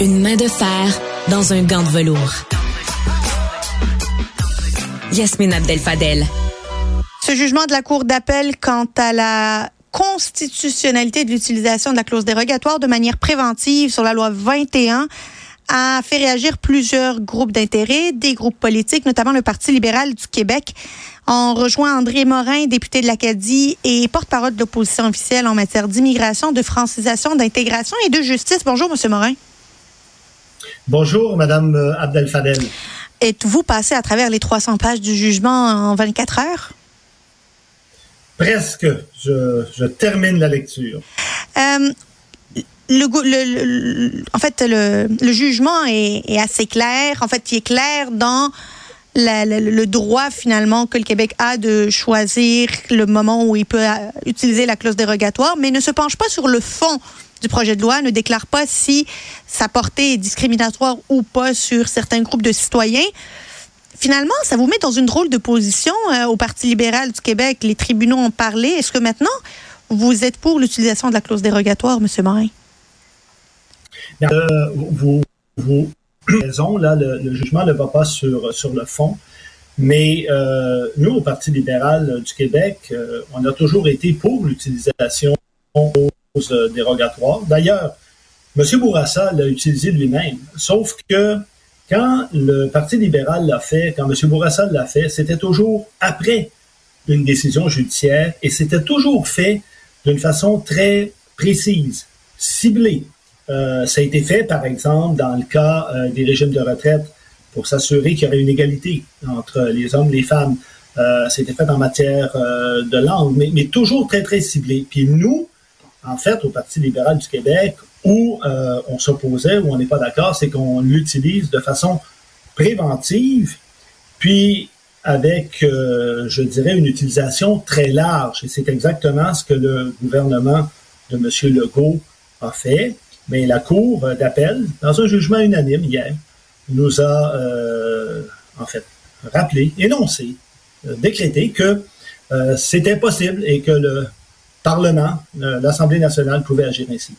Une main de fer dans un gant de velours. Yasmine Abdel Fadel. Ce jugement de la Cour d'appel quant à la constitutionnalité de l'utilisation de la clause dérogatoire de manière préventive sur la loi 21 a fait réagir plusieurs groupes d'intérêt, des groupes politiques, notamment le Parti libéral du Québec. On rejoint André Morin, député de l'Acadie et porte-parole de l'opposition officielle en matière d'immigration, de francisation, d'intégration et de justice. Bonjour, Monsieur Morin. Bonjour, Madame Abdel Fadel. Êtes-vous passé à travers les 300 pages du jugement en 24 heures? Presque. Je, termine la lecture. Euh, le, en fait, le, jugement est, assez clair. En fait, il est clair dans le droit finalement que le Québec a de choisir le moment où il peut euh, utiliser la clause dérogatoire, mais ne se penche pas sur le fond du projet de loi, ne déclare pas si sa portée est discriminatoire ou pas sur certains groupes de citoyens. Finalement, ça vous met dans une drôle de position euh, au Parti libéral du Québec. Les tribunaux ont parlé. Est-ce que maintenant, vous êtes pour l'utilisation de la clause dérogatoire, M. Morin? Euh, vous, vous raison, là, le, jugement ne va pas sur, sur le fond. Mais euh, nous, au Parti libéral du Québec, on a toujours été pour l'utilisation euh, dérogatoire. D'ailleurs, M. Bourassa l'a utilisé lui-même, sauf que quand le Parti libéral l'a fait, quand M. Bourassa l'a fait, c'était toujours après une décision judiciaire et c'était toujours fait d'une façon très précise, ciblée. Euh, ça a été fait, par exemple, dans le cas euh, des régimes de retraite pour s'assurer qu'il y aurait une égalité entre les hommes et les femmes. Euh, C'était fait en matière de langue, mais, mais, toujours très, très ciblé. Puis nous, en fait, au Parti libéral du Québec, où euh, on s'opposait, où on n'est pas d'accord, c'est qu'on l'utilise de façon préventive, puis avec, euh, je dirais, une utilisation très large. Et c'est exactement ce que le gouvernement de M. Legault a fait. Mais la Cour d'appel, dans un jugement unanime hier, nous a, euh, en fait, rappelé, énoncé, décrété que c'était possible et que le Parlement, euh, l'Assemblée nationale pouvait agir ainsi.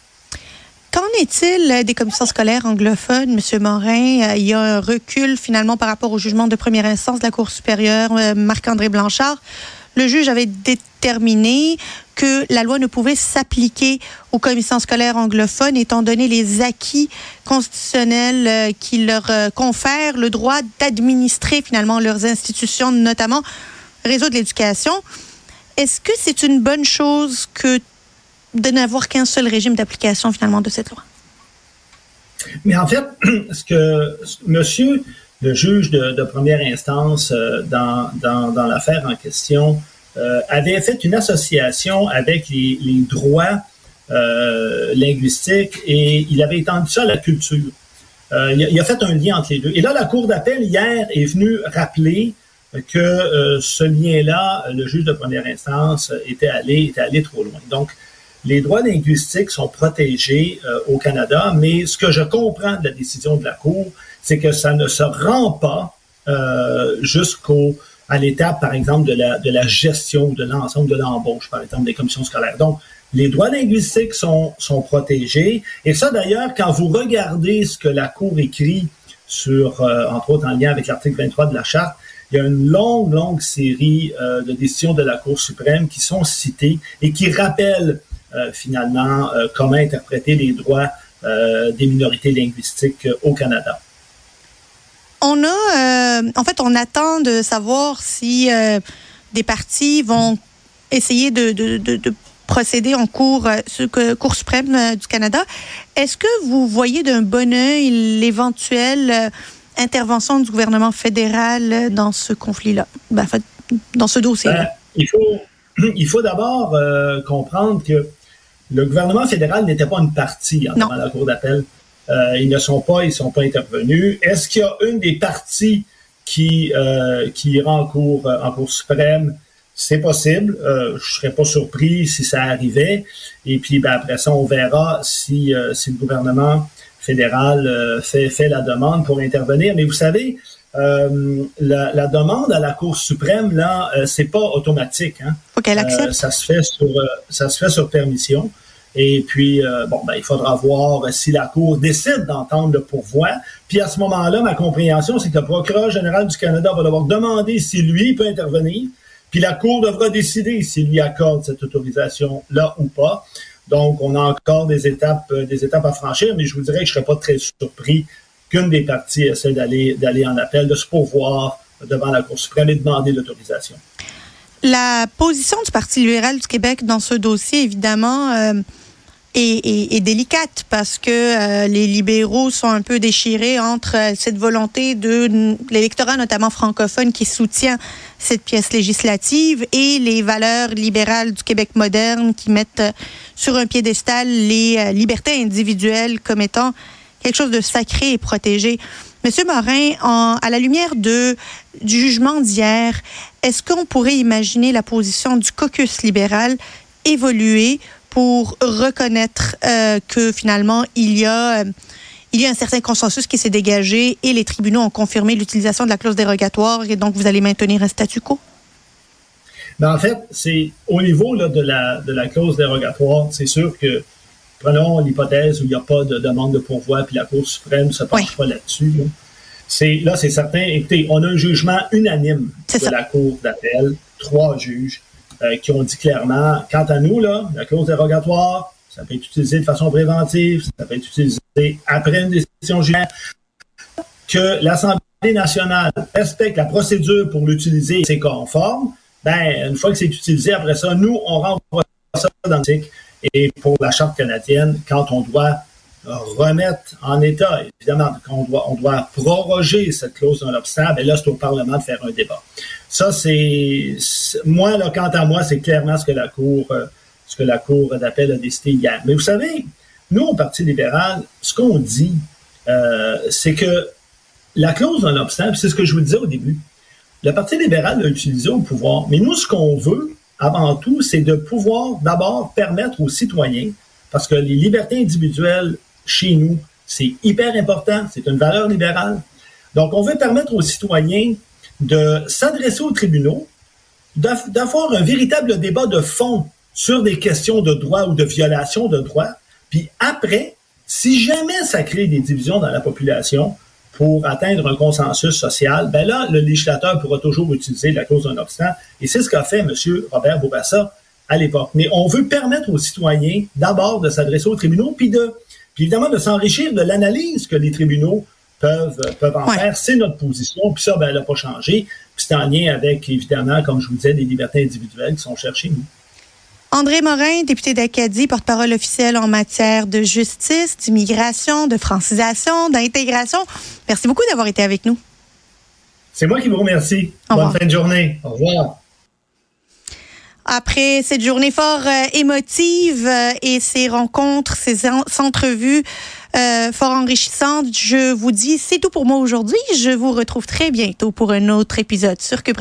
Qu'en est-il des commissions scolaires anglophones, M. Morin? Euh, il y a un recul finalement par rapport au jugement de première instance de la Cour supérieure, euh, Marc-André Blanchard. Le juge avait déterminé que la loi ne pouvait s'appliquer aux commissions scolaires anglophones étant donné les acquis constitutionnels qui leur confèrent le droit d'administrer finalement leurs institutions, notamment réseau de l'éducation. Est-ce que c'est une bonne chose que de n'avoir qu'un seul régime d'application finalement de cette loi? Mais en fait, ce que monsieur le juge de, première instance euh, dans, dans, l'affaire en question euh, avait fait une association avec les, droits euh, linguistiques et il avait étendu ça à la culture. il, il, a fait un lien entre les deux. Et là, la Cour d'appel hier est venue rappeler que euh, ce lien-là, le juge de première instance était allé, était allé trop loin. Donc, les droits linguistiques sont protégés euh, au Canada, mais ce que je comprends de la décision de la Cour, c'est que ça ne se rend pas euh, jusqu'au à l'étape, par exemple, de la, de la gestion de l'ensemble de l'embauche, par exemple, des commissions scolaires. Donc, les droits linguistiques sont, sont protégés. Et ça, d'ailleurs, quand vous regardez ce que la Cour écrit sur, entre autres en lien avec l'article 23 de la Charte, il y a une longue, longue série euh, de décisions de la Cour suprême qui sont citées et qui rappellent euh, finalement euh, comment interpréter les droits des minorités linguistiques au Canada. On a, en fait, on attend de savoir si des partis vont essayer de, de, de, procéder en cours, Cour suprême du Canada. Est-ce que vous voyez d'un bon œil l'éventuel intervention du gouvernement fédéral dans ce conflit-là, ben, dans ce dossier ben, il faut, il faut d'abord euh, comprendre que le gouvernement fédéral n'était pas une partie dans la Cour d'appel. Euh, ils ne sont pas, ils sont pas intervenus. Est-ce qu'il y a une des parties qui, euh, qui ira en cours, en cour suprême? C'est possible. je ne serais pas surpris si ça arrivait. Et puis, ben, après ça, on verra si, si le gouvernement fédéral euh, fait, fait la demande pour intervenir. Mais vous savez, euh, la, demande à la Cour suprême, là, euh, c'est pas automatique. Hein. Accepte. ça se fait sur ça se fait sur permission. Et puis, euh, bon, ben, il faudra voir si la Cour décide d'entendre le pourvoi. Puis à ce moment-là, ma compréhension, c'est que le procureur général du Canada va devoir demander si lui peut intervenir. Puis la Cour devra décider s'il lui accorde cette autorisation-là ou pas. Donc, on a encore des étapes, euh, des étapes à franchir, mais je vous dirais que je ne serais pas très surpris qu'une des parties essaie d'aller, d'aller en appel, de se pourvoir devant la Cour suprême et demander l'autorisation. La position du Parti libéral du Québec dans ce dossier, évidemment, euh, est, délicate parce que euh, les libéraux sont un peu déchirés entre euh, cette volonté de l'électorat, notamment francophone, qui soutient cette pièce législative et les valeurs libérales du Québec moderne qui mettent sur un piédestal les libertés individuelles comme étant quelque chose de sacré et protégé. Monsieur Morin, à la lumière de, du jugement d'hier, est-ce qu'on pourrait imaginer la position du caucus libéral évoluer pour reconnaître euh, que finalement il y a euh, il y a un certain consensus qui s'est dégagé et les tribunaux ont confirmé l'utilisation de la clause dérogatoire et donc vous allez maintenir un statu quo? Ben, en fait, c'est au niveau là, de, la, de la clause dérogatoire, c'est sûr que prenons l'hypothèse où il n'y a pas de demande de pourvoi puis la Cour suprême ne se penche pas là-dessus. C'est, là, c'est certain. Écoutez, on a un jugement unanime de la Cour d'appel, trois juges euh, qui ont dit clairement, quant à nous, là, la clause dérogatoire, ça peut être utilisé de façon préventive, ça peut être utilisé après une décision judiciaire, que l'Assemblée nationale respecte la procédure pour l'utiliser et c'est conforme, ben, une fois que c'est utilisé, après ça, nous, on renvoie ça dans le et pour la Charte canadienne, quand on doit remettre en état, évidemment, on doit, on doit proroger cette clause dans l'obstacle, ben là, c'est au Parlement de faire un débat. Ça, c'est moi, là, quant à moi, c'est clairement ce que la Cour, euh, ce que la Cour d'appel a décidé hier. Mais vous savez, nous, au Parti libéral, ce qu'on dit, euh, c'est que la clause dans l'obstacle, c'est ce que je vous disais au début. Le Parti libéral l'a utilisé au pouvoir, mais nous, ce qu'on veut, avant tout, c'est de pouvoir d'abord permettre aux citoyens, parce que les libertés individuelles chez nous, c'est hyper important, c'est une valeur libérale. Donc, on veut permettre aux citoyens de s'adresser aux tribunaux, d'avoir un véritable débat de fond sur des questions de droit ou de violation de droit. Puis après, si jamais ça crée des divisions dans la population, pour atteindre un consensus social, ben là, le législateur pourra toujours utiliser la clause d'un obstacle. Et c'est ce qu'a fait M. Robert Bourassa à l'époque. Mais on veut permettre aux citoyens d'abord de s'adresser aux tribunaux, puis de, puis évidemment de s'enrichir de l'analyse que les tribunaux peuvent, peuvent en faire. C'est notre position. Puis ça, ben, elle n'a pas changé. Puis c'est en lien avec, évidemment, comme je vous disais, des libertés individuelles qui sont cherchées, nous. André Morin, député d'Acadie, porte-parole officiel en matière de justice, d'immigration, de francisation, d'intégration. Merci beaucoup d'avoir été avec nous. C'est moi qui vous remercie. Bonne fin de journée. Au revoir. Après cette journée fort euh, émotive euh, et ces rencontres, ces entrevues euh, fort enrichissantes, je vous dis c'est tout pour moi aujourd'hui. Je vous retrouve très bientôt pour un autre épisode sur Cube.